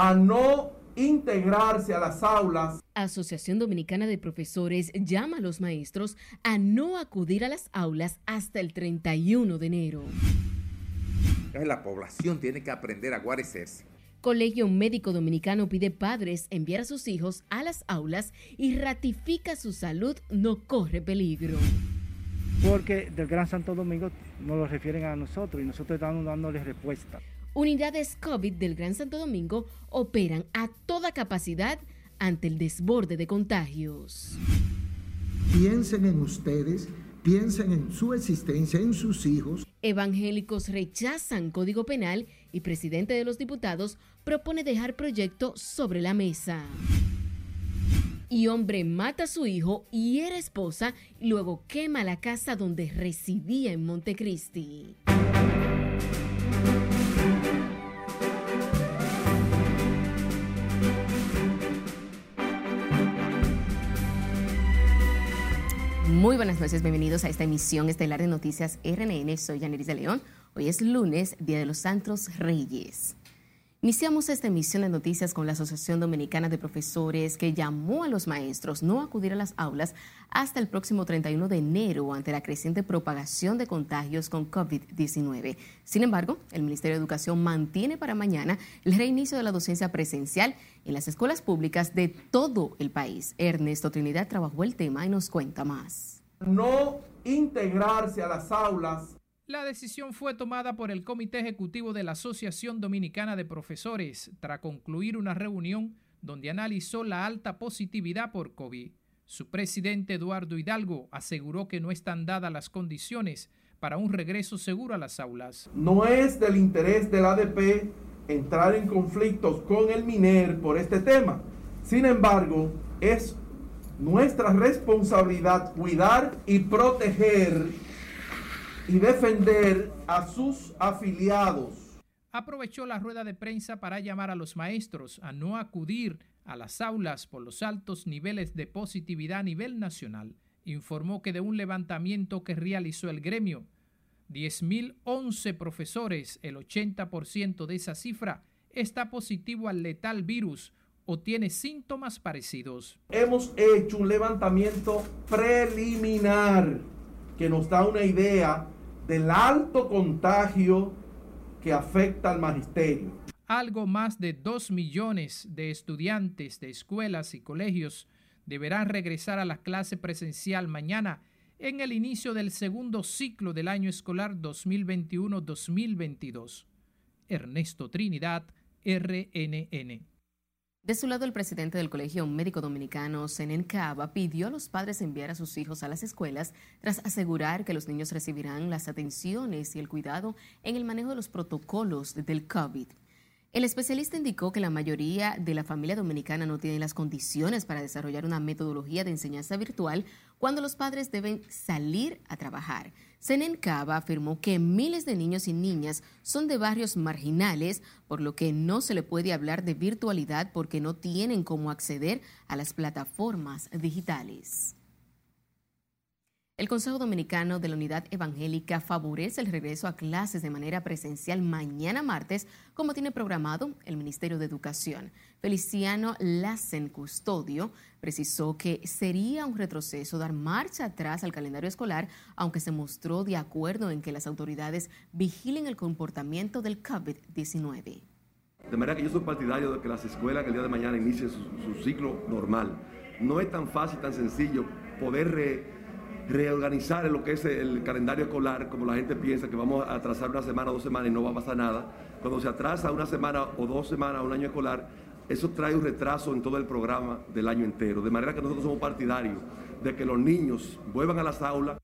a no integrarse a las aulas. Asociación Dominicana de Profesores llama a los maestros a no acudir a las aulas hasta el 31 de enero. La población tiene que aprender a guarecerse. Colegio Médico Dominicano pide padres enviar a sus hijos a las aulas y ratifica su salud no corre peligro. Porque del Gran Santo Domingo nos lo refieren a nosotros y nosotros estamos dándoles respuesta. Unidades COVID del Gran Santo Domingo operan a toda capacidad ante el desborde de contagios. Piensen en ustedes, piensen en su existencia, en sus hijos. Evangélicos rechazan código penal y presidente de los diputados propone dejar proyecto sobre la mesa. Y hombre mata a su hijo y era esposa y luego quema la casa donde residía en Montecristi. Muy buenas noches, bienvenidos a esta emisión estelar de Noticias RNN. Soy Yaneris de León. Hoy es lunes, Día de los Santos Reyes. Iniciamos esta emisión de noticias con la Asociación Dominicana de Profesores que llamó a los maestros no acudir a las aulas hasta el próximo 31 de enero ante la creciente propagación de contagios con COVID-19. Sin embargo, el Ministerio de Educación mantiene para mañana el reinicio de la docencia presencial en las escuelas públicas de todo el país. Ernesto Trinidad trabajó el tema y nos cuenta más. No integrarse a las aulas la decisión fue tomada por el Comité Ejecutivo de la Asociación Dominicana de Profesores tras concluir una reunión donde analizó la alta positividad por COVID. Su presidente Eduardo Hidalgo aseguró que no están dadas las condiciones para un regreso seguro a las aulas. No es del interés del ADP entrar en conflictos con el MINER por este tema. Sin embargo, es nuestra responsabilidad cuidar y proteger y defender a sus afiliados. Aprovechó la rueda de prensa para llamar a los maestros a no acudir a las aulas por los altos niveles de positividad a nivel nacional. Informó que de un levantamiento que realizó el gremio, 10.011 profesores, el 80% de esa cifra, está positivo al letal virus o tiene síntomas parecidos. Hemos hecho un levantamiento preliminar que nos da una idea del alto contagio que afecta al magisterio. Algo más de dos millones de estudiantes de escuelas y colegios deberán regresar a la clase presencial mañana en el inicio del segundo ciclo del año escolar 2021-2022. Ernesto Trinidad, RNN. De su lado, el presidente del Colegio Médico Dominicano, Senen Cava, pidió a los padres enviar a sus hijos a las escuelas tras asegurar que los niños recibirán las atenciones y el cuidado en el manejo de los protocolos del COVID. El especialista indicó que la mayoría de la familia dominicana no tiene las condiciones para desarrollar una metodología de enseñanza virtual cuando los padres deben salir a trabajar. Senen Cava afirmó que miles de niños y niñas son de barrios marginales, por lo que no se le puede hablar de virtualidad porque no tienen cómo acceder a las plataformas digitales. El Consejo Dominicano de la Unidad Evangélica favorece el regreso a clases de manera presencial mañana martes, como tiene programado el Ministerio de Educación. Feliciano Lassen Custodio precisó que sería un retroceso dar marcha atrás al calendario escolar, aunque se mostró de acuerdo en que las autoridades vigilen el comportamiento del COVID-19. De manera que yo soy partidario de que las escuelas el día de mañana inicien su, su ciclo normal. No es tan fácil, tan sencillo poder... Re reorganizar lo que es el calendario escolar, como la gente piensa que vamos a atrasar una semana o dos semanas y no va a pasar nada. Cuando se atrasa una semana o dos semanas, un año escolar, eso trae un retraso en todo el programa del año entero. De manera que nosotros somos partidarios de que los niños vuelvan a las aulas.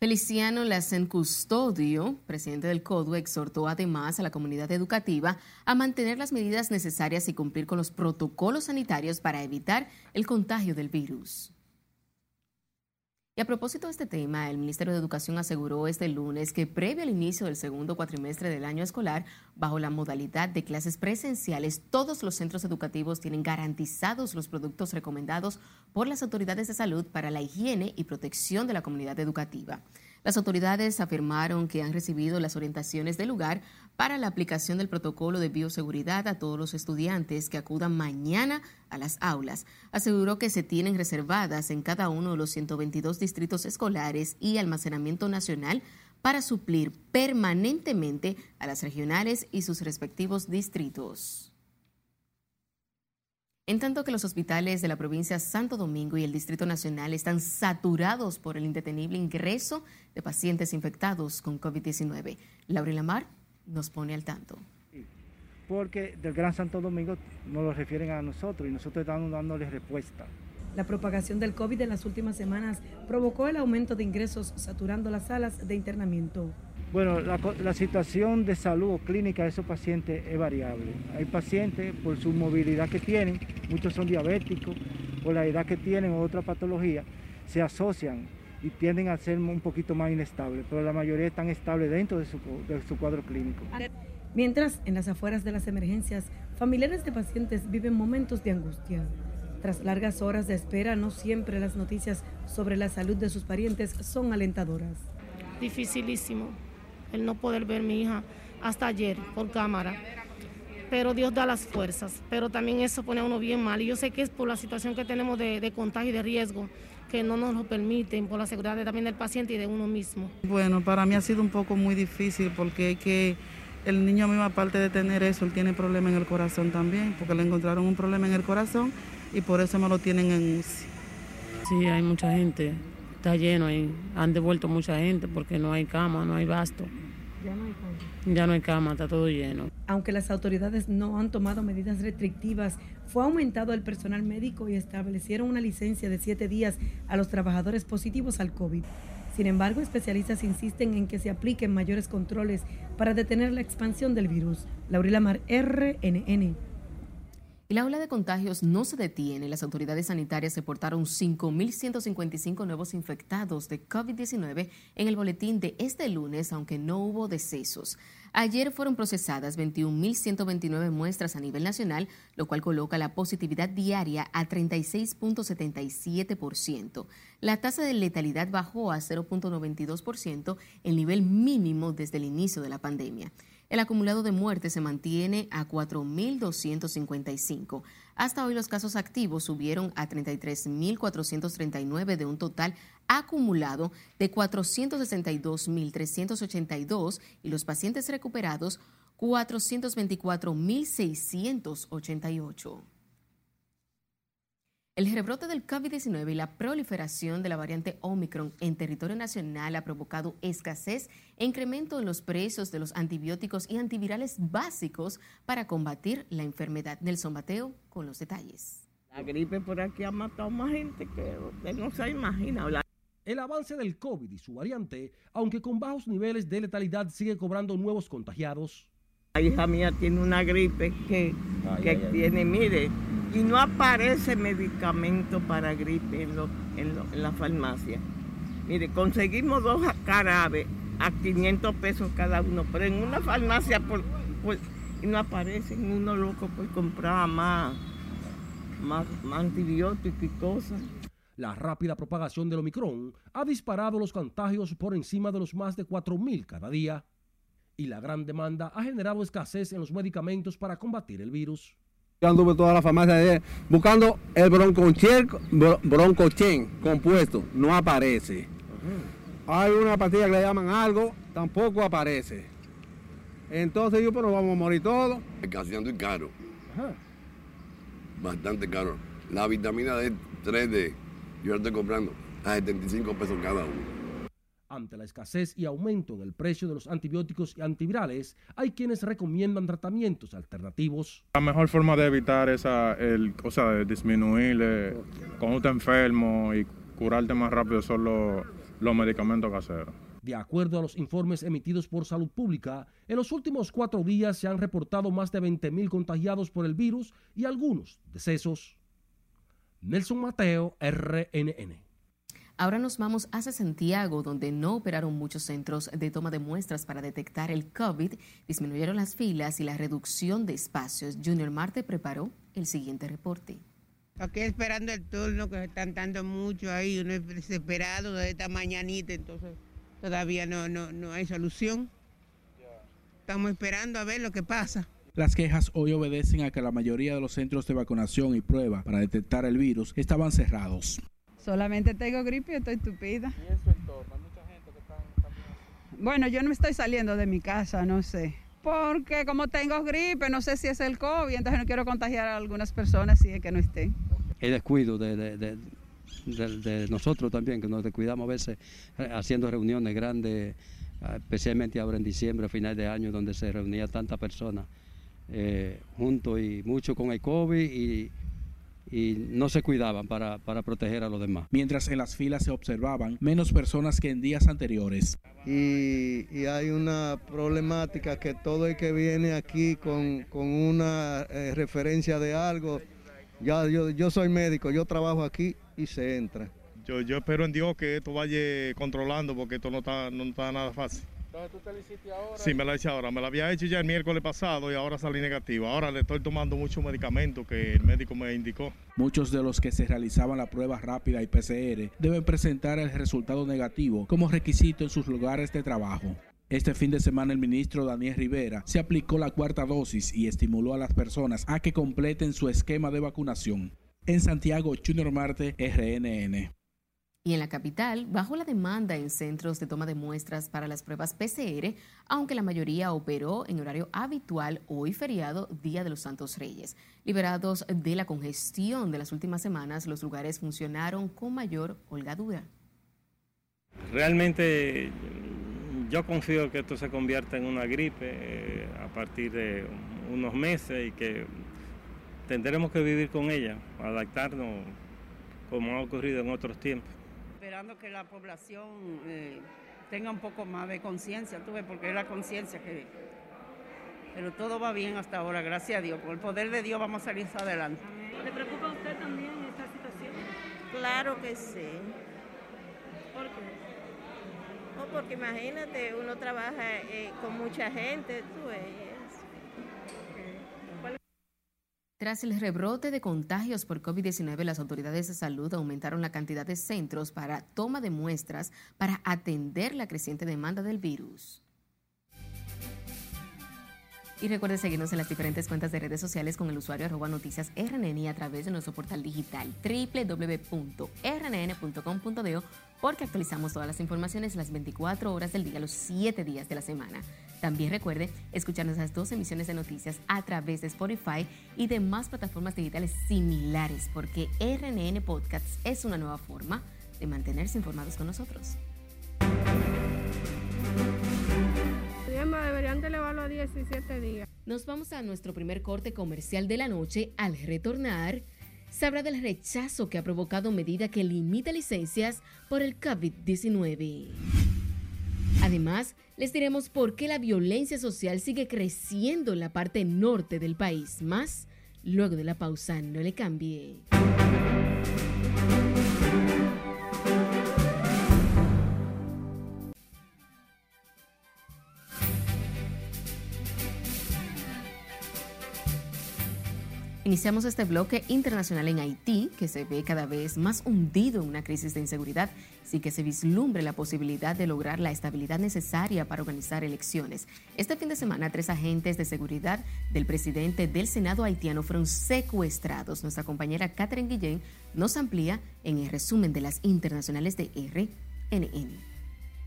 Feliciano Lassen Custodio, presidente del CODU, exhortó además a la comunidad educativa a mantener las medidas necesarias y cumplir con los protocolos sanitarios para evitar el contagio del virus. Y a propósito de este tema, el Ministerio de Educación aseguró este lunes que previo al inicio del segundo cuatrimestre del año escolar, bajo la modalidad de clases presenciales, todos los centros educativos tienen garantizados los productos recomendados por las autoridades de salud para la higiene y protección de la comunidad educativa. Las autoridades afirmaron que han recibido las orientaciones del lugar para la aplicación del protocolo de bioseguridad a todos los estudiantes que acudan mañana a las aulas. Aseguró que se tienen reservadas en cada uno de los 122 distritos escolares y almacenamiento nacional para suplir permanentemente a las regionales y sus respectivos distritos. En tanto que los hospitales de la provincia Santo Domingo y el Distrito Nacional están saturados por el indetenible ingreso de pacientes infectados con COVID-19. Laura Lamar nos pone al tanto. Porque del Gran Santo Domingo nos lo refieren a nosotros y nosotros estamos dándoles respuesta. La propagación del COVID en las últimas semanas provocó el aumento de ingresos saturando las salas de internamiento. Bueno, la, situación de salud o clínica de esos pacientes es variable. Hay pacientes por su movilidad que tienen, muchos son diabéticos, por la edad que tienen o otra patología, se asocian y tienden a ser un poquito más inestables, pero la mayoría están estables dentro de su, de su cuadro clínico. Mientras, en las afueras de las emergencias, familiares de pacientes viven momentos de angustia. Tras largas horas de espera, no siempre las noticias sobre la salud de sus parientes son alentadoras. Dificilísimo el no poder ver a mi hija hasta ayer por cámara. Pero Dios da las fuerzas, pero también eso pone a uno bien mal. Y yo sé que es por la situación que tenemos de, contagio y de riesgo que no nos lo permiten, por la seguridad también del paciente y de uno mismo. Bueno, para mí ha sido un poco muy difícil porque que el niño mismo, aparte de tener eso, él tiene problema en el corazón también, porque le encontraron un problema en el corazón y por eso me lo tienen en UCI. Sí, hay mucha gente está lleno y han devuelto mucha gente porque no hay cama, no hay basto. Ya no hay cama. Ya no hay cama, está todo lleno. Aunque las autoridades no han tomado medidas restrictivas, fue aumentado el personal médico y establecieron una licencia de siete días a los trabajadores positivos al COVID. Sin embargo, especialistas insisten en que se apliquen mayores controles para detener la expansión del virus. Laurila Mar, RNN. La ola de contagios no se detiene. Las autoridades sanitarias reportaron 5.155 nuevos infectados de COVID-19 en el boletín de este lunes, aunque no hubo decesos. Ayer fueron procesadas 21.129 muestras a nivel nacional, lo cual coloca la positividad diaria a 36.77%. La tasa de letalidad bajó a 0.92%, el nivel mínimo desde el inicio de la pandemia. El acumulado de muertes se mantiene a 4.255. Hasta hoy los casos activos subieron a 33.439 de un total acumulado de 462.382 y los pacientes recuperados 424.688. El rebrote del COVID-19 y la proliferación de la variante Omicron en territorio nacional ha provocado escasez e incremento en los precios de los antibióticos y antivirales básicos para combatir la enfermedad. Nelson Mateo con los detalles. La gripe por aquí ha matado más gente que usted no se imagina. El avance del COVID y su variante, aunque con bajos niveles de letalidad, sigue cobrando nuevos contagiados. La hija mía tiene una gripe que, que tiene, mire, y no aparece medicamento para gripe en, la farmacia. Mire, conseguimos dos carabes a 500 pesos cada uno, pero en una farmacia por, y no aparecen, uno loco por comprar más, más, más antibióticos y cosas. La rápida propagación del Omicron ha disparado los contagios por encima de los más de 4.000 cada día y la gran demanda ha generado escasez en los medicamentos para combatir el virus. Yo anduve toda la farmacia buscando el broncochen, broncochen compuesto, no aparece. Hay una pastilla que le llaman algo, tampoco aparece. Entonces yo, pero vamos a morir todos. Casi caro. Bastante caro. La vitamina D 3D, yo la estoy comprando a 75 pesos cada uno. Ante la escasez y aumento en el precio de los antibióticos y antivirales, hay quienes recomiendan tratamientos alternativos. La mejor forma de evitar esa, el, o sea, de disminuir eh, cuando enfermo y curarte más rápido son los, los medicamentos caseros. De acuerdo a los informes emitidos por Salud Pública, en los últimos cuatro días se han reportado más de 20.000 contagiados por el virus y algunos decesos. Nelson Mateo, RNN. Ahora nos vamos hacia Santiago, donde no operaron muchos centros de toma de muestras para detectar el COVID, disminuyeron las filas y la reducción de espacios. Junior Marte preparó el siguiente reporte. Aquí esperando el turno, que están dando mucho ahí, uno es desesperado de esta mañanita, entonces Todavía no, no, no hay solución. Estamos esperando a ver lo que pasa. Las quejas hoy obedecen a que la mayoría de los centros de vacunación y prueba para detectar el virus estaban cerrados. Solamente tengo gripe y estoy tupida. ¿Y en su entorno? ¿Hay mucha gente que está Bueno, yo no estoy saliendo de mi casa, no sé. Porque como tengo gripe, no sé si es el COVID, entonces no quiero contagiar a algunas personas si es que no esté. El descuido de, de, de nosotros también, que nos descuidamos a veces eh, haciendo reuniones grandes, ah, especialmente ahora en diciembre, a final de año, donde se reunía tanta personas eh, juntos y mucho con el COVID y, no se cuidaban para, proteger a los demás. Mientras en las filas se observaban menos personas que en días anteriores. Y, hay una problemática que todo el que viene aquí con, una eh, referencia de algo, ya yo, yo soy médico, yo trabajo aquí y se entra. Yo, yo espero en Dios que esto vaya controlando porque esto no está, no está nada fácil. Entonces tú te lo hiciste ahora. Sí, me la hice ahora. Me la había hecho ya el miércoles pasado y ahora salí negativa. Ahora le estoy tomando muchos medicamentos que el médico me indicó. Muchos de los que se realizaban la prueba rápida y PCR deben presentar el resultado negativo como requisito en sus lugares de trabajo. Este fin de semana el ministro Daniel Rivera se aplicó la cuarta dosis y estimuló a las personas a que completen su esquema de vacunación. En Santiago, Junior Marte, RNN. Y en la capital, bajo la demanda en centros de toma de muestras para las pruebas PCR, aunque la mayoría operó en horario habitual hoy feriado, Día de los Santos Reyes. Liberados de la congestión de las últimas semanas, los lugares funcionaron con mayor holgadura. Realmente yo confío que esto se convierta en una gripe eh, a partir de unos meses y que tendremos que vivir con ella, adaptarnos como ha ocurrido en otros tiempos esperando que la población eh, tenga un poco más de conciencia, tuve, porque es la conciencia que... Pero todo va bien hasta ahora, gracias a Dios. Por el poder de Dios vamos a salir adelante. ¿Le preocupa a usted también esta situación? Claro que sí. ¿Por qué? Oh, porque imagínate, uno trabaja eh, con mucha gente, tú ves. Tras el rebrote de contagios por COVID-19, las autoridades de salud aumentaron la cantidad de centros para toma de muestras para atender la creciente demanda del virus. Y recuerde seguirnos en las diferentes cuentas de redes sociales con el usuario arroba noticias RNN a través de nuestro portal digital www.rnn.com.de porque actualizamos todas las informaciones las 24 horas del día, los 7 días de la semana. También recuerde escuchar nuestras dos emisiones de noticias a través de Spotify y demás plataformas digitales similares porque RNN Podcasts es una nueva forma de mantenerse informados con nosotros. deberían de elevarlo a 17 días. Nos vamos a nuestro primer corte comercial de la noche. Al retornar, se habla del rechazo que ha provocado medida que limita licencias por el COVID-19. Además, les diremos por qué la violencia social sigue creciendo en la parte norte del país. Más luego de la pausa, no le cambie. Iniciamos este bloque internacional en Haití, que se ve cada vez más hundido en una crisis de inseguridad, sin que se vislumbre la posibilidad de lograr la estabilidad necesaria para organizar elecciones. Este fin de semana, tres agentes de seguridad del presidente del Senado haitiano fueron secuestrados. Nuestra compañera Catherine Guillén nos amplía en el resumen de las internacionales de RNN.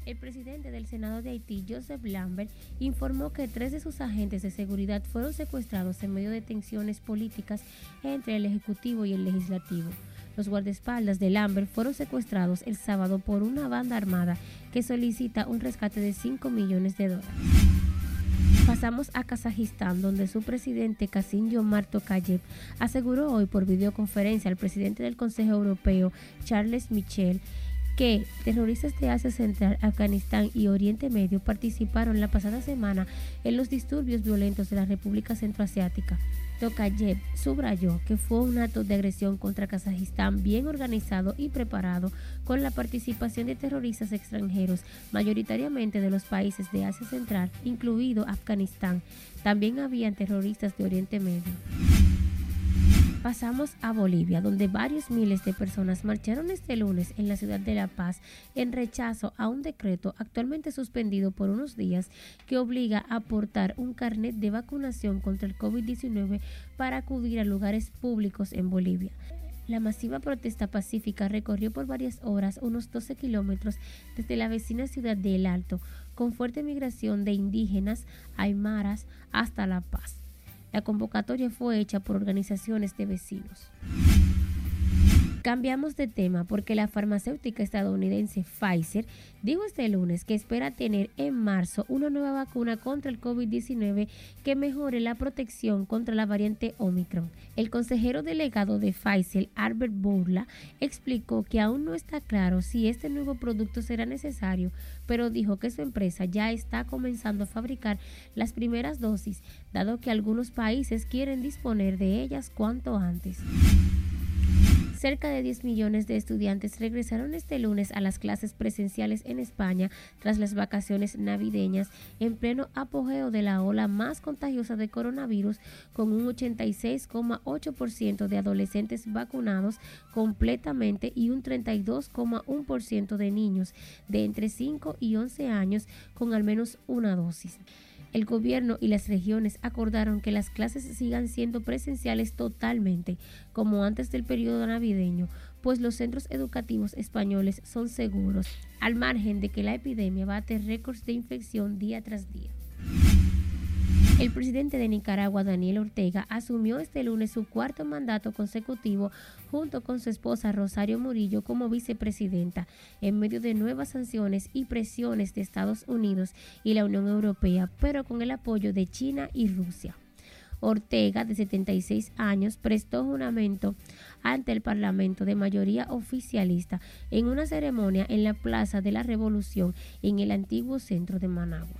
El presidente del Senado de Haití, Joseph Lambert, informó que tres de sus agentes de seguridad fueron secuestrados en medio de tensiones políticas entre el Ejecutivo y el Legislativo. Los guardaespaldas de Lambert fueron secuestrados el sábado por una banda armada que solicita un rescate de 5 millones de dólares. Pasamos a Kazajistán, donde su presidente Kasim Yomar Tokayev aseguró hoy por videoconferencia al presidente del Consejo Europeo, Charles Michel, que terroristas de Asia Central, Afganistán y Oriente Medio participaron la pasada semana en los disturbios violentos de la República Centroasiática. Tokayev subrayó que fue un acto de agresión contra Kazajistán bien organizado y preparado con la participación de terroristas extranjeros, mayoritariamente de los países de Asia Central, incluido Afganistán. También habían terroristas de Oriente Medio. Pasamos a Bolivia, donde varios miles de personas marcharon este lunes en la ciudad de La Paz en rechazo a un decreto actualmente suspendido por unos días que obliga a aportar un carnet de vacunación contra el COVID-19 para acudir a lugares públicos en Bolivia. La masiva protesta pacífica recorrió por varias horas unos 12 kilómetros desde la vecina ciudad de El Alto, con fuerte migración de indígenas, aymaras, hasta La Paz. La convocatoria fue hecha por organizaciones de vecinos. Cambiamos de tema porque la farmacéutica estadounidense Pfizer dijo este lunes que espera tener en marzo una nueva vacuna contra el COVID-19 que mejore la protección contra la variante Omicron. El consejero delegado de Pfizer, Albert Bourla, explicó que aún no está claro si este nuevo producto será necesario, pero dijo que su empresa ya está comenzando a fabricar las primeras dosis, dado que algunos países quieren disponer de ellas cuanto antes. Cerca de 10 millones de estudiantes regresaron este lunes a las clases presenciales en España tras las vacaciones navideñas en pleno apogeo de la ola más contagiosa de coronavirus con un 86,8% de adolescentes vacunados completamente y un 32,1% de niños de entre 5 y 11 años con al menos una dosis. El gobierno y las regiones acordaron que las clases sigan siendo presenciales totalmente, como antes del periodo navideño, pues los centros educativos españoles son seguros, al margen de que la epidemia bate récords de infección día tras día. El presidente de Nicaragua, Daniel Ortega, asumió este lunes su cuarto mandato consecutivo junto con su esposa Rosario Murillo como vicepresidenta, en medio de nuevas sanciones y presiones de Estados Unidos y la Unión Europea, pero con el apoyo de China y Rusia. Ortega, de 76 años, prestó juramento ante el Parlamento de mayoría oficialista en una ceremonia en la Plaza de la Revolución en el antiguo centro de Managua.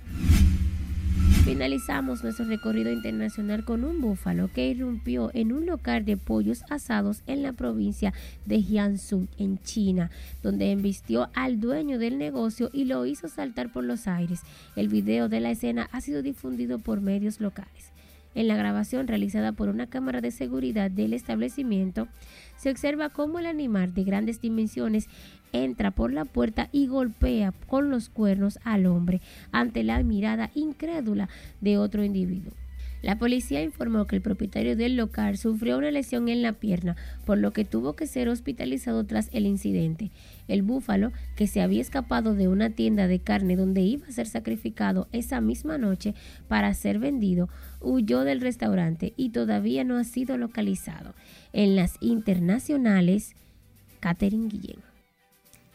Finalizamos nuestro recorrido internacional con un búfalo que irrumpió en un local de pollos asados en la provincia de Jiangsu, en China, donde embistió al dueño del negocio y lo hizo saltar por los aires. El video de la escena ha sido difundido por medios locales. En la grabación realizada por una cámara de seguridad del establecimiento, se observa cómo el animal de grandes dimensiones entra por la puerta y golpea con los cuernos al hombre ante la mirada incrédula de otro individuo. La policía informó que el propietario del local sufrió una lesión en la pierna, por lo que tuvo que ser hospitalizado tras el incidente. El búfalo, que se había escapado de una tienda de carne donde iba a ser sacrificado esa misma noche para ser vendido, huyó del restaurante y todavía no ha sido localizado. En las internacionales, Catherine Guillén.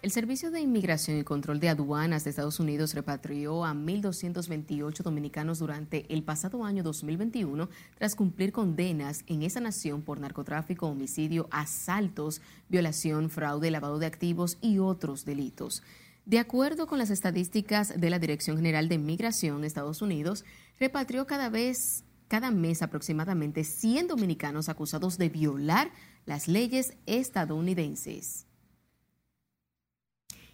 El Servicio de Inmigración y Control de Aduanas de Estados Unidos repatrió a 1.228 dominicanos durante el pasado año 2021 tras cumplir condenas en esa nación por narcotráfico, homicidio, asaltos, violación, fraude, lavado de activos y otros delitos. De acuerdo con las estadísticas de la Dirección General de Inmigración de Estados Unidos, repatrió cada vez cada mes aproximadamente 100 dominicanos acusados de violar las leyes estadounidenses.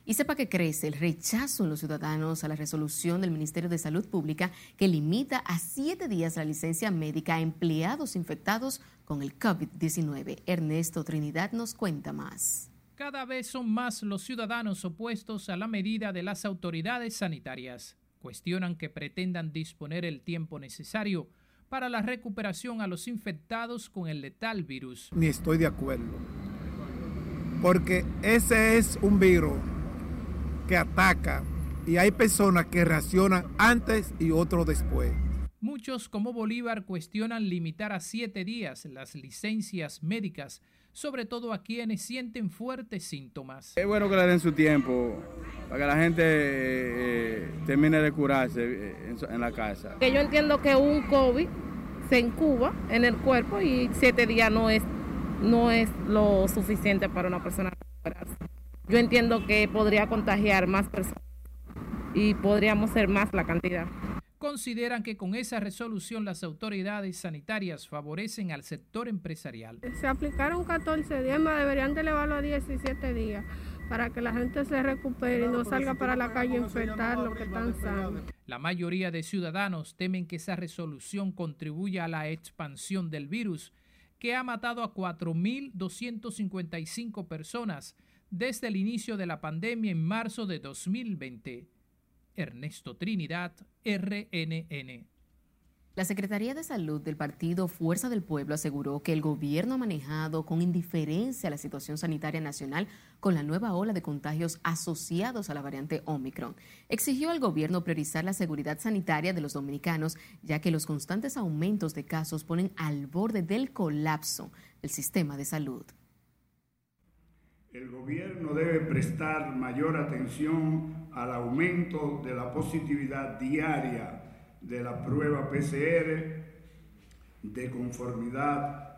Y sepa que crece el rechazo en los ciudadanos a la resolución del Ministerio de Salud Pública que limita a siete días la licencia médica a empleados infectados con el COVID-19. Ernesto Trinidad nos cuenta más. Cada vez son más los ciudadanos opuestos a la medida de las autoridades sanitarias. Cuestionan que pretendan disponer el tiempo necesario para la recuperación a los infectados con el letal virus. Ni estoy de acuerdo, porque ese es un virus que ataca y hay personas que reaccionan antes y otros después. Muchos como Bolívar cuestionan limitar a siete días las licencias médicas, sobre todo a quienes sienten fuertes síntomas. Es bueno que le den su tiempo para que la gente eh, termine de curarse eh, en, en la casa. Que yo entiendo que un COVID se incuba en el cuerpo y siete días no es, no es lo suficiente para una persona recuperarse yo entiendo que podría contagiar más personas y podríamos ser más la cantidad. Consideran que con esa resolución las autoridades sanitarias favorecen al sector empresarial. Se aplicaron 14 días, más deberían de elevarlo a 17 días para que la gente se recupere y no salga para la calle a infectar lo que están sanos. La mayoría de ciudadanos temen que esa resolución contribuya a la expansión del virus que ha matado a 4.255 personas desde el inicio de la pandemia en marzo de 2020. Ernesto Trinidad, RNN. La Secretaría de Salud del partido Fuerza del Pueblo aseguró que el gobierno ha manejado con indiferencia la situación sanitaria nacional con la nueva ola de contagios asociados a la variante Omicron. Exigió al gobierno priorizar la seguridad sanitaria de los dominicanos, ya que los constantes aumentos de casos ponen al borde del colapso del sistema de salud. El gobierno debe prestar mayor atención al aumento de la positividad diaria de la prueba PCR de conformidad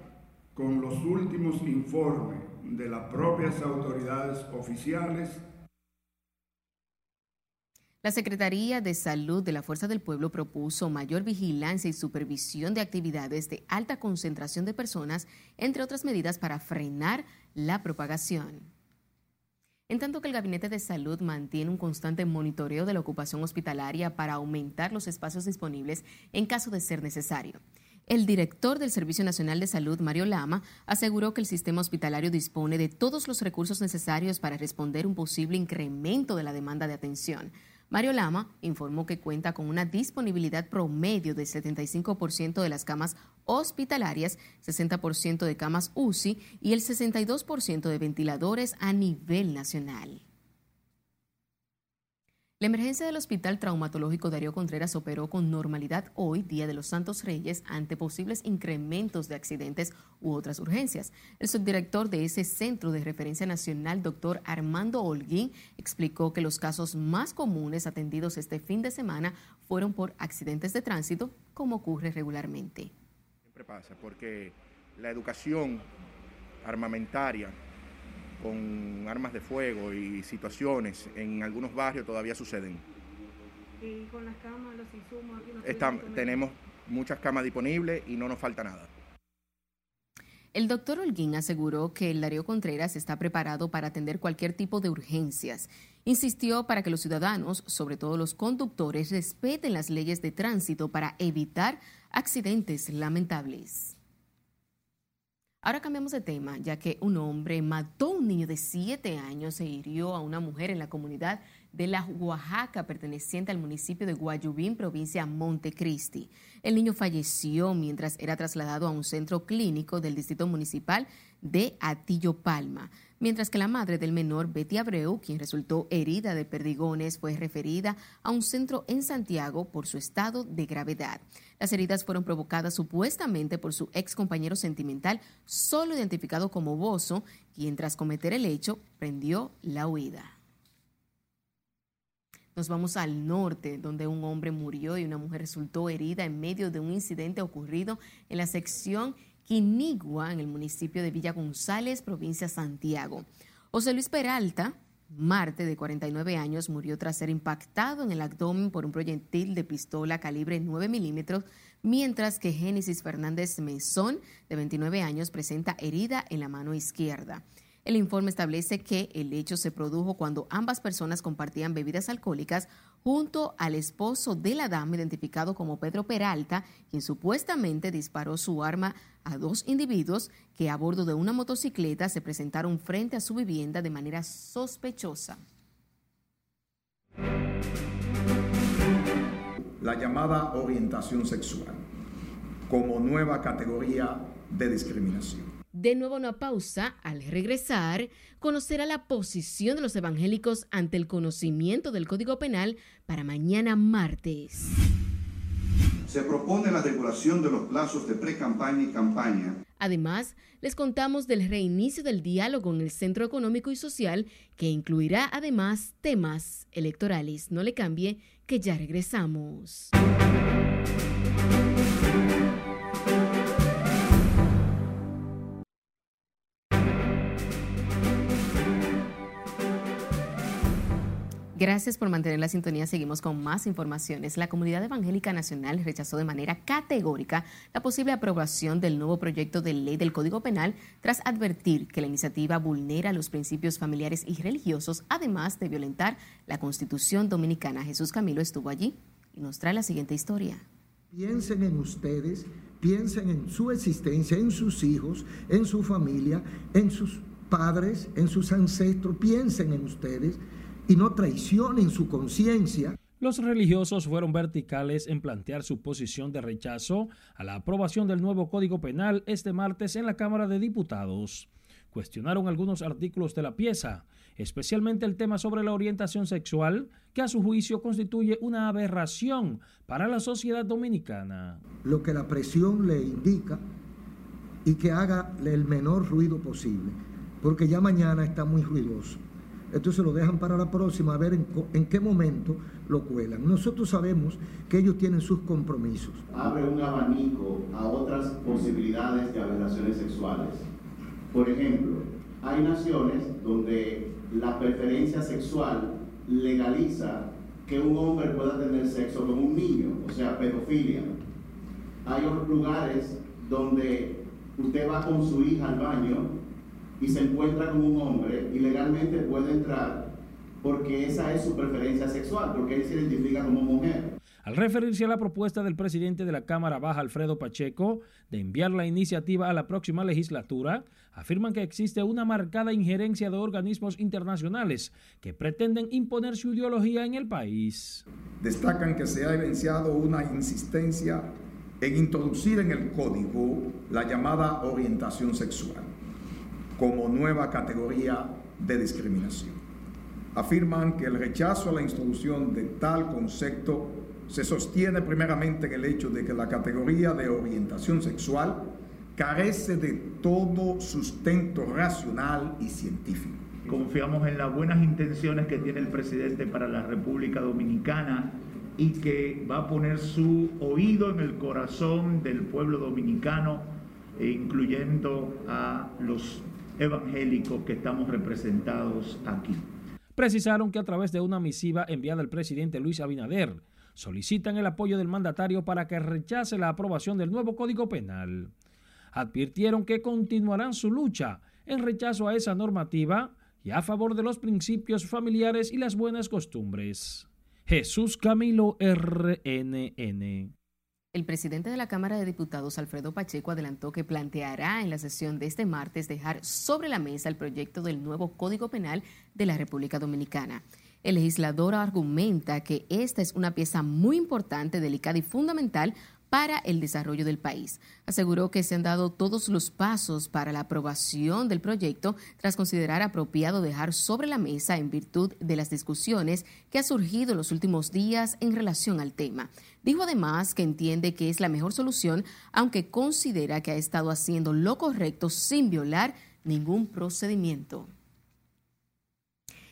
con los últimos informes de las propias autoridades oficiales. La Secretaría de Salud de la Fuerza del Pueblo propuso mayor vigilancia y supervisión de actividades de alta concentración de personas, entre otras medidas para frenar la propagación. En tanto que el Gabinete de Salud mantiene un constante monitoreo de la ocupación hospitalaria para aumentar los espacios disponibles en caso de ser necesario. El director del Servicio Nacional de Salud, Mario Lama, aseguró que el sistema hospitalario dispone de todos los recursos necesarios para responder un posible incremento de la demanda de atención. Mario Lama informó que cuenta con una disponibilidad promedio del 75% de las camas hospitalarias, 60% de camas UCI y el 62% de ventiladores a nivel nacional. La emergencia del Hospital Traumatológico Darío Contreras operó con normalidad hoy, Día de los Santos Reyes, ante posibles incrementos de accidentes u otras urgencias. El subdirector de ese Centro de Referencia Nacional, doctor Armando Holguín, explicó que los casos más comunes atendidos este fin de semana fueron por accidentes de tránsito, como ocurre regularmente. Siempre pasa, porque la educación armamentaria con armas de fuego y situaciones en algunos barrios todavía suceden. ¿Y con las camas, los insumos? tenemos muchas camas disponibles y no nos falta nada. El doctor Holguín aseguró que el Darío Contreras está preparado para atender cualquier tipo de urgencias. Insistió para que los ciudadanos, sobre todo los conductores, respeten las leyes de tránsito para evitar accidentes lamentables. Ahora cambiamos de tema, ya que un hombre mató a un niño de 7 años e hirió a una mujer en la comunidad de La Oaxaca, perteneciente al municipio de Guayubín, provincia Montecristi. El niño falleció mientras era trasladado a un centro clínico del distrito municipal de Atillo Palma mientras que la madre del menor, Betty Abreu, quien resultó herida de perdigones, fue referida a un centro en Santiago por su estado de gravedad. Las heridas fueron provocadas supuestamente por su ex compañero sentimental, solo identificado como Bozo, quien tras cometer el hecho prendió la huida. Nos vamos al norte, donde un hombre murió y una mujer resultó herida en medio de un incidente ocurrido en la sección Quinigua, en el municipio de Villa González, provincia Santiago. José Luis Peralta, Marte, de 49 años, murió tras ser impactado en el abdomen por un proyectil de pistola calibre 9 milímetros, mientras que Génesis Fernández Mesón, de 29 años, presenta herida en la mano izquierda. El informe establece que el hecho se produjo cuando ambas personas compartían bebidas alcohólicas junto al esposo de la dama identificado como Pedro Peralta, quien supuestamente disparó su arma a dos individuos que a bordo de una motocicleta se presentaron frente a su vivienda de manera sospechosa. La llamada orientación sexual como nueva categoría de discriminación. De nuevo una pausa. Al regresar, conocerá la posición de los evangélicos ante el conocimiento del Código Penal para mañana martes. Se propone la regulación de los plazos de pre-campaña y campaña. Además, les contamos del reinicio del diálogo en el Centro Económico y Social, que incluirá además temas electorales. No le cambie, que ya regresamos. Gracias por mantener la sintonía. Seguimos con más informaciones. La Comunidad Evangélica Nacional rechazó de manera categórica la posible aprobación del nuevo proyecto de ley del Código Penal tras advertir que la iniciativa vulnera los principios familiares y religiosos, además de violentar la Constitución Dominicana. Jesús Camilo estuvo allí y nos trae la siguiente historia. Piensen en ustedes piensen en su existencia, en sus hijos, en su familia, en sus padres, en sus ancestros, piensen en ustedes y no traicionen su conciencia. Los religiosos fueron verticales en plantear su posición de rechazo a la aprobación del nuevo Código Penal este martes en la Cámara de Diputados. Cuestionaron algunos artículos de la pieza, especialmente el tema sobre la orientación sexual, que a su juicio constituye una aberración para la sociedad dominicana. Lo que la presión le indica y que haga el menor ruido posible, porque ya mañana está muy ruidoso. Entonces lo dejan para la próxima a ver en, en, qué momento lo cuelan. Nosotros sabemos que ellos tienen sus compromisos. Abre un abanico a otras posibilidades de aberraciones sexuales. Por ejemplo, hay naciones donde la preferencia sexual legaliza que un hombre pueda tener sexo con un niño, o sea, pedofilia. Hay otros lugares donde usted va con su hija al baño y se encuentra con un hombre y legalmente puede entrar porque esa es su preferencia sexual, porque él se identifica como mujer. Al referirse a la propuesta del presidente de la Cámara Baja, Alfredo Pacheco, de enviar la iniciativa a la próxima legislatura, afirman que existe una marcada injerencia de organismos internacionales que pretenden imponer su ideología en el país. Destacan que se ha evidenciado una insistencia en introducir en el código la llamada orientación sexual como nueva categoría de discriminación. Afirman que el rechazo a la introducción de tal concepto se sostiene primeramente en el hecho de que la categoría de orientación sexual carece de todo sustento racional y científico. Confiamos en las buenas intenciones que tiene el presidente para la República Dominicana y que va a poner su oído en el corazón del pueblo dominicano, incluyendo a los evangélicos que estamos representados aquí. Precisaron que a través de una misiva enviada al presidente Luis Abinader, solicitan el apoyo del mandatario para que rechace la aprobación del nuevo Código Penal. Advirtieron que continuarán su lucha en rechazo a esa normativa y a favor de los principios familiares y las buenas costumbres. Jesús Camilo RNN. El presidente de la Cámara de Diputados, Alfredo Pacheco, adelantó que planteará en la sesión de este martes dejar sobre la mesa el proyecto del nuevo Código Penal de la República Dominicana. El legislador argumenta que esta es una pieza muy importante, delicada y fundamental para el desarrollo del país. Aseguró que se han dado todos los pasos para la aprobación del proyecto tras considerar apropiado dejar sobre la mesa en virtud de las discusiones que ha surgido en los últimos días en relación al tema. Dijo además que entiende que es la mejor solución, aunque considera que ha estado haciendo lo correcto sin violar ningún procedimiento.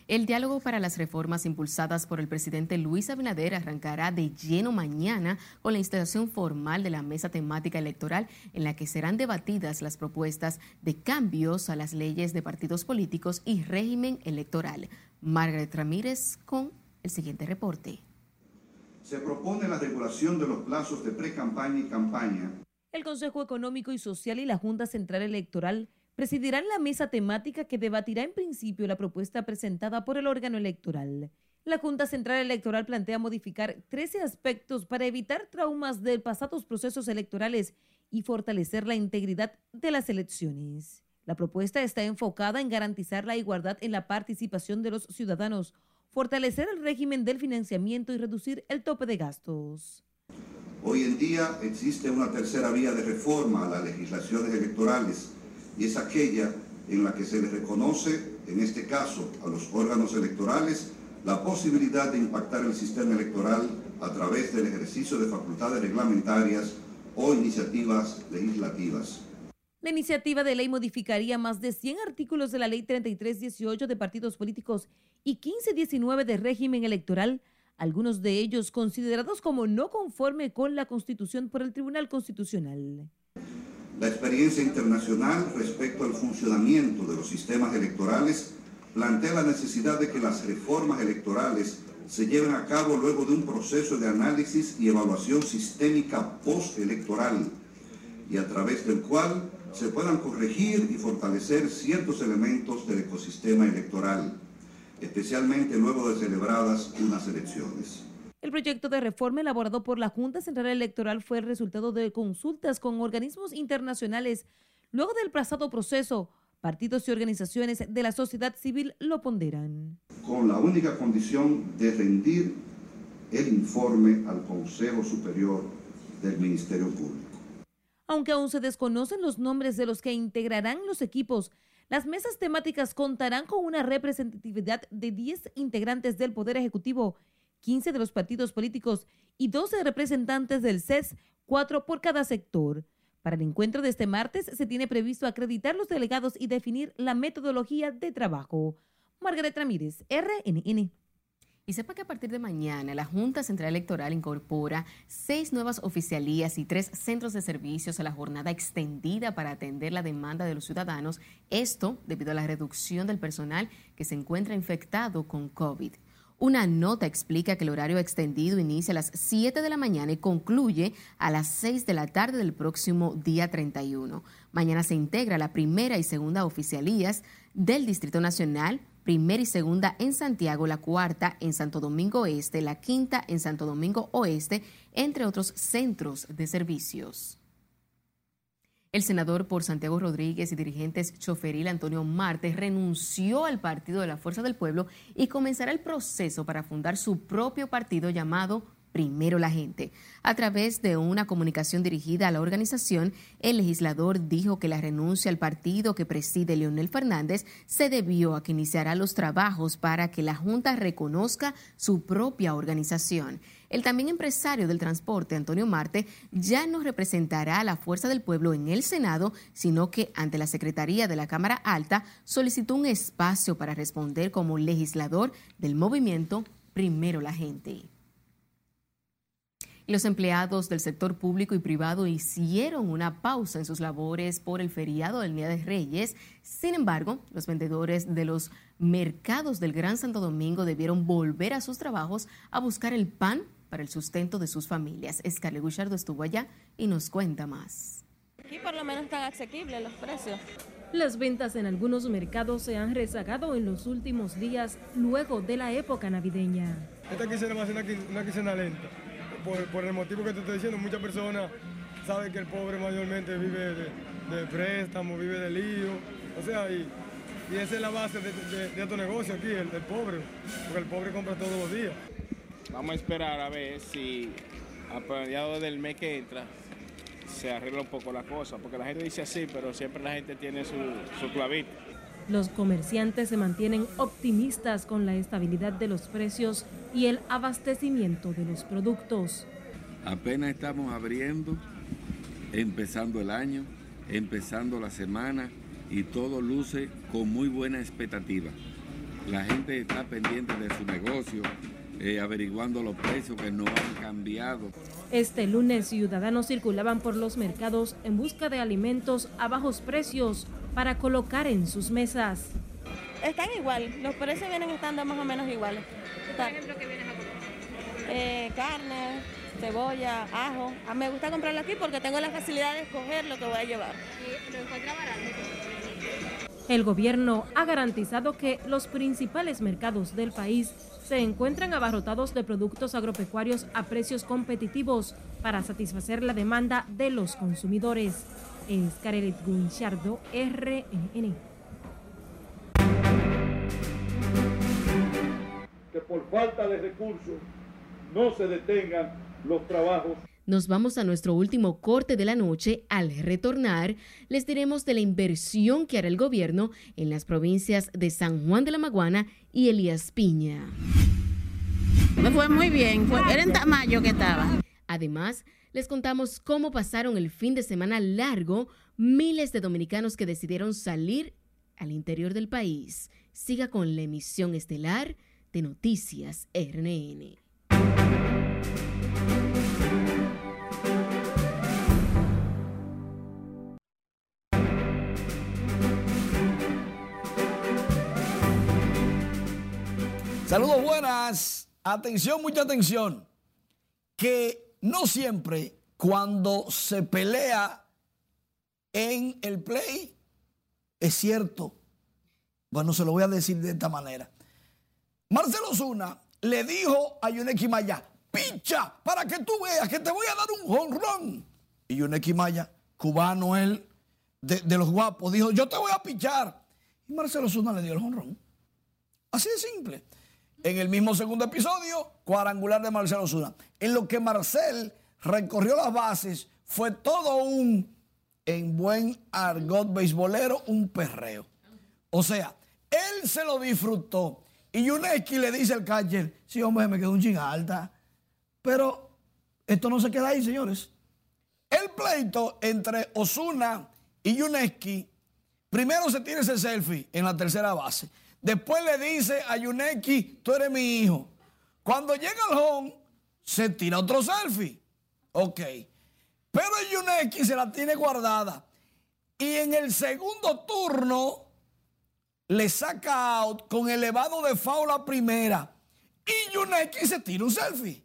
El diálogo para las reformas impulsadas por el presidente Luis Abinader arrancará de lleno mañana con la instalación formal de la mesa temática electoral en la que serán debatidas las propuestas de cambios a las leyes de partidos políticos y régimen electoral. Margaret Ramírez con el siguiente reporte. Se propone la regulación de los plazos de pre-campaña y campaña. El Consejo Económico y Social y la Junta Central Electoral presidirán la mesa temática que debatirá en principio la propuesta presentada por el órgano electoral. La Junta Central Electoral plantea modificar 13 aspectos para evitar traumas de pasados procesos electorales y fortalecer la integridad de las elecciones. La propuesta está enfocada en garantizar la igualdad en la participación de los ciudadanos, fortalecer el régimen del financiamiento y reducir el tope de gastos. Hoy en día existe una tercera vía de reforma a las legislaciones electorales y es aquella en la que se les reconoce, en este caso a los órganos electorales, la posibilidad de impactar el sistema electoral a través del ejercicio de facultades reglamentarias o iniciativas legislativas. La iniciativa de ley modificaría más de 100 artículos de la Ley 3318 de partidos políticos y 1519 de régimen electoral, algunos de ellos considerados como no conforme con la Constitución por el Tribunal Constitucional. La experiencia internacional respecto al funcionamiento de los sistemas electorales plantea la necesidad de que las reformas electorales se lleven a cabo luego de un proceso de análisis y evaluación sistémica postelectoral y a través del cual se puedan corregir y fortalecer ciertos elementos del ecosistema electoral, especialmente luego de celebradas unas elecciones. El proyecto de reforma elaborado por la Junta Central Electoral fue el resultado de consultas con organismos internacionales. Luego del pasado proceso, partidos y organizaciones de la sociedad civil lo ponderan. Con la única condición de rendir el informe al Consejo Superior del Ministerio Público. Aunque aún se desconocen los nombres de los que integrarán los equipos, las mesas temáticas contarán con una representatividad de 10 integrantes del Poder Ejecutivo, 15 de los partidos políticos y 12 representantes del CES, 4 por cada sector. Para el encuentro de este martes se tiene previsto acreditar los delegados y definir la metodología de trabajo. Margaret Ramírez, RNN. Y sepa que a partir de mañana la Junta Central Electoral incorpora seis nuevas oficialías y tres centros de servicios a la jornada extendida para atender la demanda de los ciudadanos. Esto debido a la reducción del personal que se encuentra infectado con COVID. Una nota explica que el horario extendido inicia a las 7 de la mañana y concluye a las 6 de la tarde del próximo día 31. Mañana se integra la primera y segunda oficialías del Distrito Nacional, primera y segunda en Santiago, la cuarta en Santo Domingo Este, la quinta en Santo Domingo Oeste, entre otros centros de servicios. El senador por Santiago Rodríguez y dirigentes choferil Antonio Marte renunció al Partido de la Fuerza del Pueblo y comenzará el proceso para fundar su propio partido llamado Primero la Gente. A través de una comunicación dirigida a la organización, el legislador dijo que la renuncia al partido que preside Leonel Fernández se debió a que iniciará los trabajos para que la Junta reconozca su propia organización. El también empresario del transporte, Antonio Marte, ya no representará a la Fuerza del Pueblo en el Senado, sino que ante la Secretaría de la Cámara Alta solicitó un espacio para responder como legislador del movimiento Primero la Gente. Los empleados del sector público y privado hicieron una pausa en sus labores por el feriado del Día de Reyes. Sin embargo, los vendedores de los mercados del Gran Santo Domingo debieron volver a sus trabajos a buscar el pan para el sustento de sus familias. Escarle Guchardo estuvo allá y nos cuenta más. Aquí por lo menos están asequibles los precios. Las ventas en algunos mercados se han rezagado en los últimos días luego de la época navideña. Esta quincena va a ser una, una quincena lenta por, el motivo que te estoy diciendo, muchas personas saben que el pobre mayormente vive de, de préstamos, vive de lío, o sea, y, esa es la base de, de, tu negocio aquí, el, pobre, porque el pobre compra todos los días. Vamos a esperar a ver si a mediados del mes que entra se arregla un poco la cosa, porque la gente dice así, pero siempre la gente tiene su, su clavito. Los comerciantes se mantienen optimistas con la estabilidad de los precios y el abastecimiento de los productos. Apenas estamos abriendo, empezando el año, empezando la semana y todo luce con muy buena expectativa. La gente está pendiente de su negocio, eh, averiguando los precios que no han cambiado. Este lunes ciudadanos circulaban por los mercados en busca de alimentos a bajos precios para colocar en sus mesas. Están igual, los precios vienen estando más o menos iguales. Por ejemplo, ¿qué vienes a comprar? Eh, carne, cebolla, ajo. Ah, me gusta comprarlo aquí porque tengo la facilidad de escoger lo que voy a llevar. ¿Y lo encuentra barato? El gobierno ha garantizado que los principales mercados del país se encuentran abarrotados de productos agropecuarios a precios competitivos para satisfacer la demanda de los consumidores. Es Carelet Guinchardo, RNN. Que por falta de recursos no se detengan los trabajos. Nos vamos a nuestro último corte de la noche. Al retornar, les diremos de la inversión que hará el gobierno en las provincias de San Juan de la Maguana y Elías Piña. Me fue muy bien, era en Tamayo que estaba. Además, les contamos cómo pasaron el fin de semana largo miles de dominicanos que decidieron salir al interior del país. Siga con la emisión estelar de Noticias RNN. Saludos buenas. Atención, mucha atención. Que no siempre cuando se pelea en el play es cierto. Bueno, se lo voy a decir de esta manera. Marcelo Zuna le dijo a Yoneki Maya, picha para que tú veas que te voy a dar un jonrón. Y Yuneki Maya, cubano él, de, de, los guapos, dijo, yo te voy a pichar. Y Marcelo Zuna le dio el jonrón. Así de simple. En el mismo segundo episodio, cuadrangular de Marcelo Zuna. En lo que Marcel recorrió las bases, fue todo un, en buen argot beisbolero, un perreo. O sea, él se lo disfrutó. Y Yuneski le dice al catcher, sí, hombre, me quedó un ching alta. Pero esto no se queda ahí, señores. El pleito entre Osuna y Yuneski, primero se tiene ese selfie en la tercera base. Después le dice a Yuneski, tú eres mi hijo. Cuando llega al home, se tira otro selfie. Ok. Pero Yuneski se la tiene guardada. Y en el segundo turno le saca out con elevado de faula primera. Y Yuneki se tira un selfie.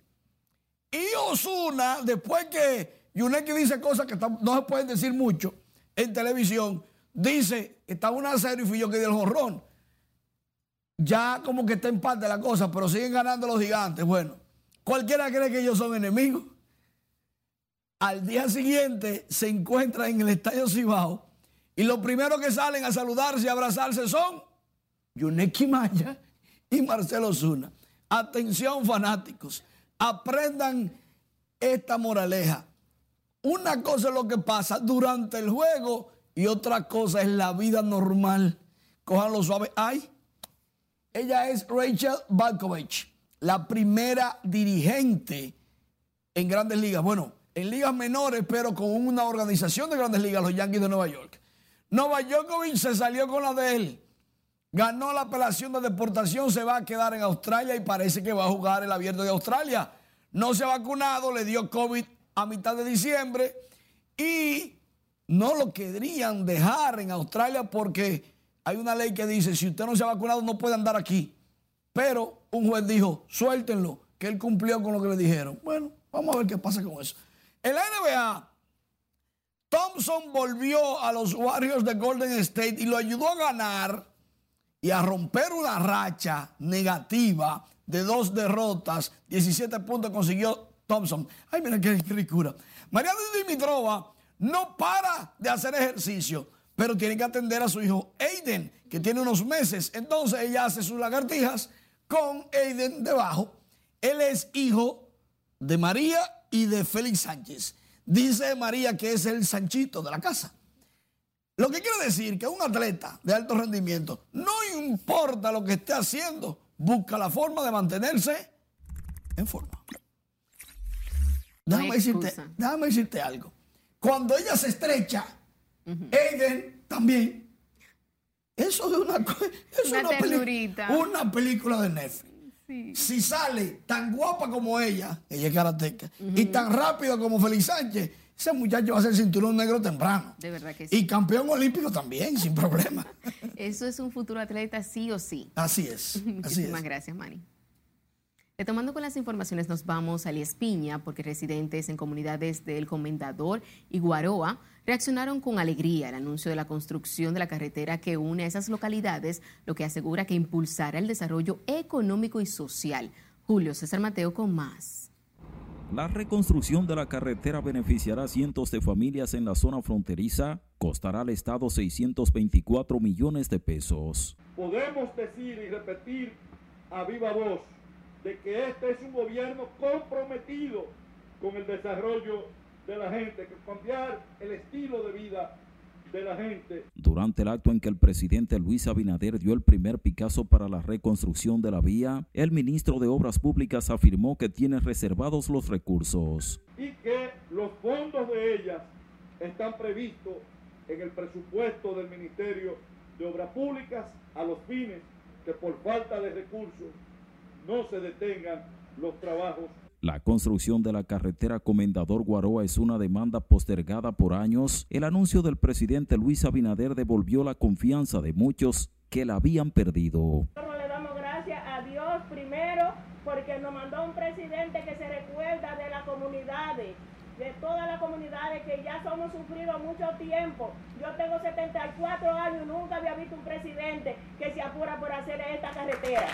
Y Osuna, después que Yuneki dice cosas que no se pueden decir mucho en televisión, dice, está una cero y fui yo que di el jorrón. Ya como que está en parte la cosa, pero siguen ganando los gigantes. Bueno, cualquiera cree que ellos son enemigos. Al día siguiente se encuentra en el Estadio Cibao y los primeros que salen a saludarse y abrazarse son Yuneki Maya y Marcelo Zuna. Atención fanáticos, aprendan esta moraleja. Una cosa es lo que pasa durante el juego y otra cosa es la vida normal. Cójanlo suave. Ay, ella es Rachel Balkovich, la primera dirigente en grandes ligas. Bueno, en ligas menores, pero con una organización de grandes ligas, los Yankees de Nueva York. Nueva Djokovic se salió con la de él. Ganó la apelación de deportación, se va a quedar en Australia y parece que va a jugar el abierto de Australia. No se ha vacunado, le dio COVID a mitad de diciembre y no lo querían dejar en Australia porque hay una ley que dice, si usted no se ha vacunado no puede andar aquí. Pero un juez dijo, suéltenlo, que él cumplió con lo que le dijeron. Bueno, vamos a ver qué pasa con eso. En la NBA, Thompson volvió a los Warriors de Golden State y lo ayudó a ganar y a romper una racha negativa de dos derrotas. 17 puntos consiguió Thompson. Ay, mira qué, ricura. Mariana Dimitrova no para de hacer ejercicio, pero tiene que atender a su hijo Aiden, que tiene unos meses. Entonces ella hace sus lagartijas con Aiden debajo. Él es hijo de María y de Félix Sánchez. Dice María que es el Sanchito de la casa. Lo que quiere decir que un atleta de alto rendimiento, no importa lo que esté haciendo, busca la forma de mantenerse en forma. Déjame, decirte, déjame decirte, algo. Cuando ella se estrecha, Aiden también. Eso es una, es una, una película de Netflix. Si sale tan guapa como ella, ella es karateca, y tan rápido como Félix Sánchez, ese muchacho va a ser cinturón negro temprano. De verdad que sí. Y campeón olímpico también, sin problema. Eso es un futuro atleta sí o sí. Así es. Muchísimas gracias, Manny. Retomando con las informaciones, nos vamos a Elías Piña, porque residentes en comunidades del Comendador y Guaroa reaccionaron con alegría al anuncio de la construcción de la carretera que une a esas localidades, lo que asegura que impulsará el desarrollo económico y social. Julio César Mateo con más. La reconstrucción de la carretera beneficiará a cientos de familias en la zona fronteriza, costará al Estado 624 millones de pesos. Podemos decir y repetir a viva voz de que este es un gobierno comprometido con el desarrollo de la gente, que cambiar el estilo de vida de la gente. Durante el acto en que el presidente Luis Abinader dio el primer Picasso para la reconstrucción de la vía, el ministro de Obras Públicas afirmó que tiene reservados los recursos. Y que los fondos de ellas están previstos en el presupuesto del Ministerio de Obras Públicas a los fines que por falta de recursos no se detengan los trabajos. La construcción de la carretera Comendador Guaroa es una demanda postergada por años. El anuncio del presidente Luis Abinader devolvió la confianza de muchos que la habían perdido. Le damos gracias a Dios primero porque nos mandó un presidente que se recuerda de las comunidades, de todas las comunidades que ya somos sufridos mucho tiempo. Yo tengo 74 años y nunca había visto un presidente que se apura por hacer esta carretera.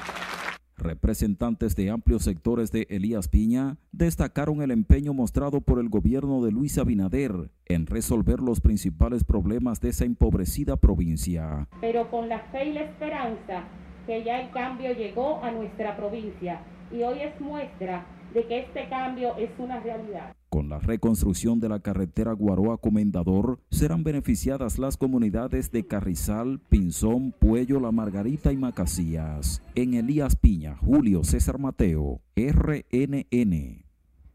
Representantes de amplios sectores de Elías Piña destacaron el empeño mostrado por el gobierno de Luis Abinader en resolver los principales problemas de esa empobrecida provincia. Pero con la fe y la esperanza que ya el cambio llegó a nuestra provincia y hoy es muestra de que este cambio es una realidad. Con la reconstrucción de la carretera Guaroa Comendador, serán beneficiadas las comunidades de Carrizal, Pinzón, Puello, La Margarita y Macasías. En Elías Piña, Julio César Mateo, RNN.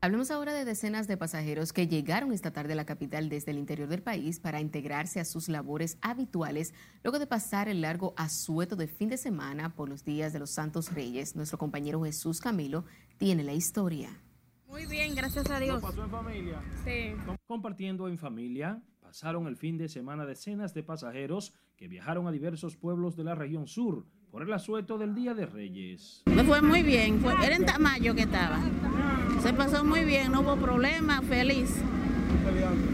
Hablemos ahora de decenas de pasajeros que llegaron esta tarde a la capital desde el interior del país para integrarse a sus labores habituales luego de pasar el largo asueto de fin de semana por los días de los Santos Reyes. Nuestro compañero Jesús Camilo tiene la historia. Muy bien, gracias a Dios. pasó en familia? Sí. Compartiendo en familia, pasaron el fin de semana decenas de pasajeros que viajaron a diversos pueblos de la región sur por el asueto del Día de Reyes. Me fue muy bien, fue, era en Tamayo que estaba. Se pasó muy bien, no hubo problema, feliz.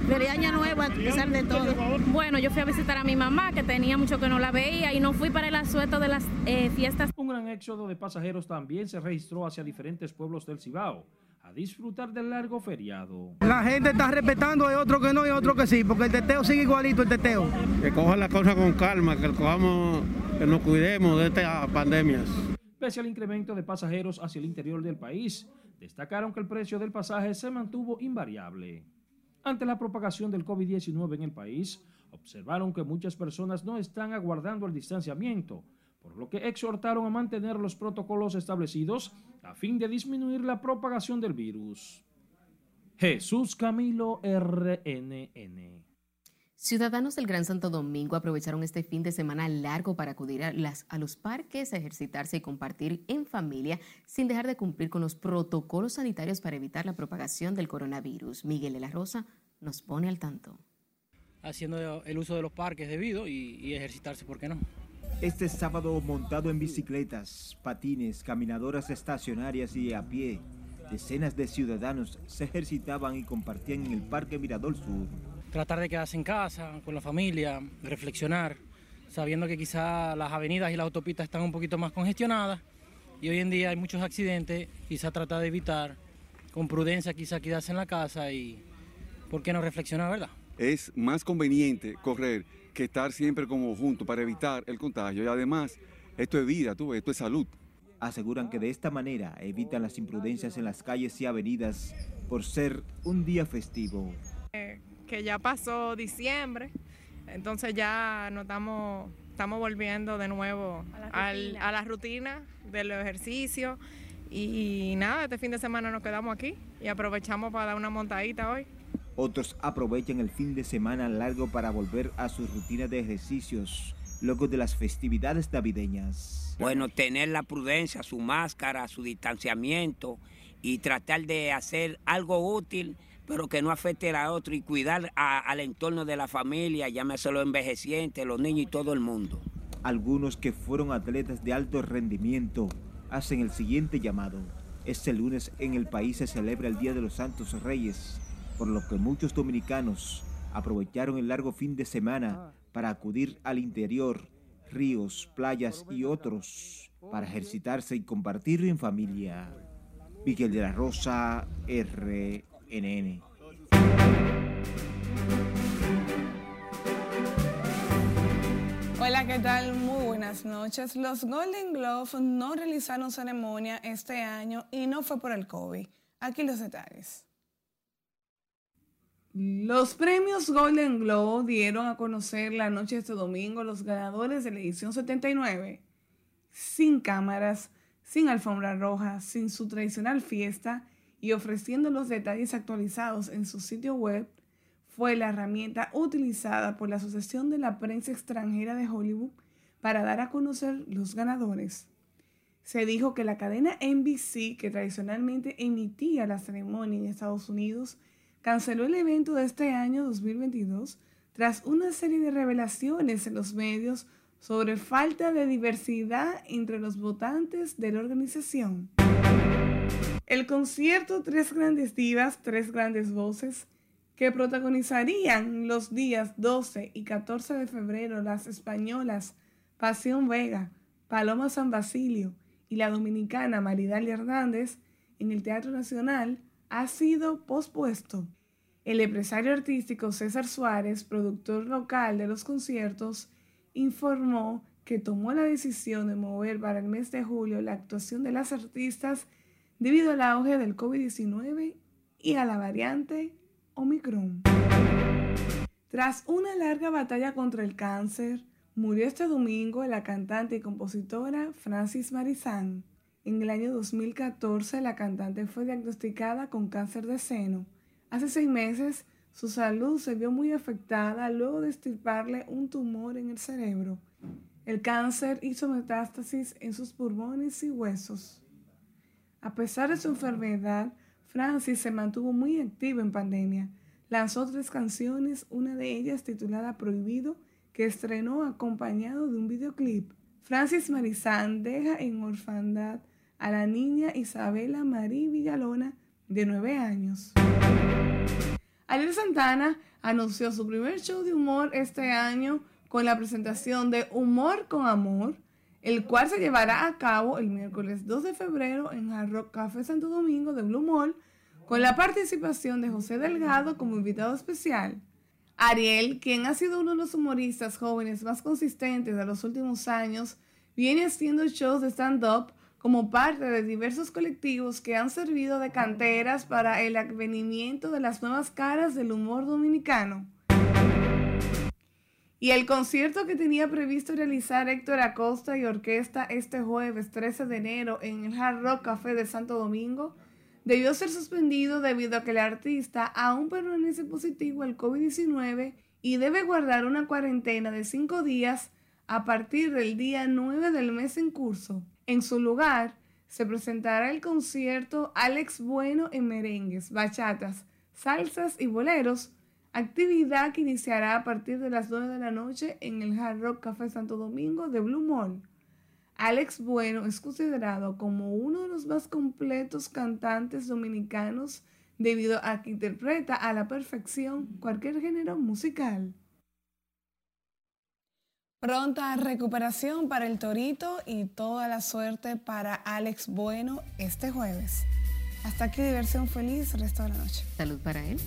Feliz año nuevo a pesar de todo. Bueno, yo fui a visitar a mi mamá, que tenía mucho que no la veía, y no fui para el asueto de las eh, fiestas. Un gran éxodo de pasajeros también se registró hacia diferentes pueblos del Cibao a disfrutar del largo feriado. La gente está respetando, hay otro que no y otro que sí, porque el teteo sigue igualito el teteo. Que cojan la cosa con calma, que cojamos, que nos cuidemos de estas pandemias. Pese al incremento de pasajeros hacia el interior del país, destacaron que el precio del pasaje se mantuvo invariable. Ante la propagación del COVID-19 en el país, observaron que muchas personas no están aguardando el distanciamiento, por lo que exhortaron a mantener los protocolos establecidos a fin de disminuir la propagación del virus. Jesús Camilo RNN. Ciudadanos del Gran Santo Domingo aprovecharon este fin de semana largo para acudir a, las, a, los parques, a ejercitarse y compartir en familia sin dejar de cumplir con los protocolos sanitarios para evitar la propagación del coronavirus. Miguel de la Rosa nos pone al tanto. Haciendo el uso de los parques debido y, y ejercitarse, ¿por qué no? Este sábado montado en bicicletas, patines, caminadoras estacionarias y a pie, decenas de ciudadanos se ejercitaban y compartían en el Parque Mirador Sur. Tratar de quedarse en casa, con la familia, reflexionar, sabiendo que quizá las avenidas y las autopistas están un poquito más congestionadas y hoy en día hay muchos accidentes, quizá tratar de evitar, con prudencia quizá quedarse en la casa y, ¿por qué no reflexionar, verdad? Es más conveniente correr que estar siempre como juntos para evitar el contagio. Y además, esto es vida, tú, esto es salud. Aseguran que de esta manera evitan las imprudencias en las calles y avenidas por ser un día festivo. Eh, que ya pasó diciembre, entonces ya nos estamos, estamos volviendo de nuevo a la, al, a la rutina de los ejercicios. Y nada, este fin de semana nos quedamos aquí y aprovechamos para dar una montadita hoy. Otros aprovechan el fin de semana largo para volver a su rutina de ejercicios luego de las festividades navideñas. Bueno, tener la prudencia, su máscara, su distanciamiento y tratar de hacer algo útil, pero que no afecte a otro y cuidar al entorno de la familia, llámese los envejecientes, los niños y todo el mundo. Algunos que fueron atletas de alto rendimiento hacen el siguiente llamado. Este lunes en el país se celebra el Día de los Santos Reyes por lo que muchos dominicanos aprovecharon el largo fin de semana para acudir al interior, ríos, playas y otros para ejercitarse y compartir en familia. Miguel de la Rosa, RNN. Hola, ¿qué tal? Muy buenas noches. Los Golden Glove no realizaron ceremonia este año y no fue por el COVID. Aquí los detalles. Los premios Golden Globe dieron a conocer la noche de este domingo los ganadores de la edición 79, sin cámaras, sin alfombra roja, sin su tradicional fiesta y ofreciendo los detalles actualizados en su sitio web, fue la herramienta utilizada por la Asociación de la Prensa Extranjera de Hollywood para dar a conocer los ganadores. Se dijo que la cadena NBC, que tradicionalmente emitía la ceremonia en Estados Unidos, canceló el evento de este año 2022 tras una serie de revelaciones en los medios sobre falta de diversidad entre los votantes de la organización. El concierto Tres Grandes Divas, Tres Grandes Voces, que protagonizarían los días 12 y 14 de febrero las españolas Pasión Vega, Paloma San Basilio y la dominicana Maridalia Hernández en el Teatro Nacional ha sido pospuesto. El empresario artístico César Suárez, productor local de los conciertos, informó que tomó la decisión de mover para el mes de julio la actuación de las artistas debido al auge del COVID-19 y a la variante Omicron. Tras una larga batalla contra el cáncer, murió este domingo la cantante y compositora Francis Marizán. En el año 2014, la cantante fue diagnosticada con cáncer de seno. Hace seis meses, su salud se vio muy afectada luego de estirparle un tumor en el cerebro. El cáncer hizo metástasis en sus pulmones y huesos. A pesar de su enfermedad, Francis se mantuvo muy activa en pandemia. Lanzó tres canciones, una de ellas titulada Prohibido, que estrenó acompañado de un videoclip. Francis Marizán deja en orfandad a la niña Isabela Marí Villalona, de nueve años. Ariel Santana anunció su primer show de humor este año con la presentación de Humor con Amor, el cual se llevará a cabo el miércoles 2 de febrero en Hard Rock Café Santo Domingo de Blue Mall, con la participación de José Delgado como invitado especial. Ariel, quien ha sido uno de los humoristas jóvenes más consistentes de los últimos años, viene haciendo shows de stand-up como parte de diversos colectivos que han servido de canteras para el advenimiento de las nuevas caras del humor dominicano. Y el concierto que tenía previsto realizar Héctor Acosta y Orquesta este jueves 13 de enero en el Hard Rock Café de Santo Domingo debió ser suspendido debido a que el artista aún permanece positivo al COVID-19 y debe guardar una cuarentena de cinco días a partir del día 9 del mes en curso. En su lugar, se presentará el concierto Alex Bueno en merengues, bachatas, salsas y boleros actividad que iniciará a partir de las 9 de la noche en el Hard Rock Café Santo Domingo de Blue Mall. Alex Bueno es considerado como uno de los más completos cantantes dominicanos debido a que interpreta a la perfección cualquier género musical. Pronta recuperación para el Torito y toda la suerte para Alex Bueno este jueves. Hasta aquí diversión feliz, resto de la noche. Salud para él.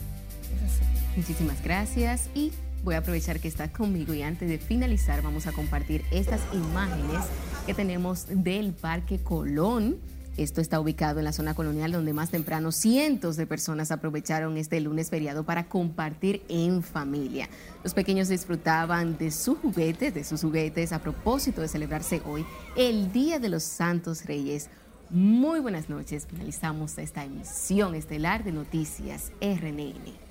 Muchísimas gracias y voy a aprovechar que está conmigo y antes de finalizar vamos a compartir estas imágenes que tenemos del Parque Colón. Esto está ubicado en la zona colonial donde más temprano cientos de personas aprovecharon este lunes feriado para compartir en familia. Los pequeños disfrutaban de sus juguetes, de sus juguetes a propósito de celebrarse hoy el Día de los Santos Reyes. Muy buenas noches. Finalizamos esta emisión estelar de Noticias RNN.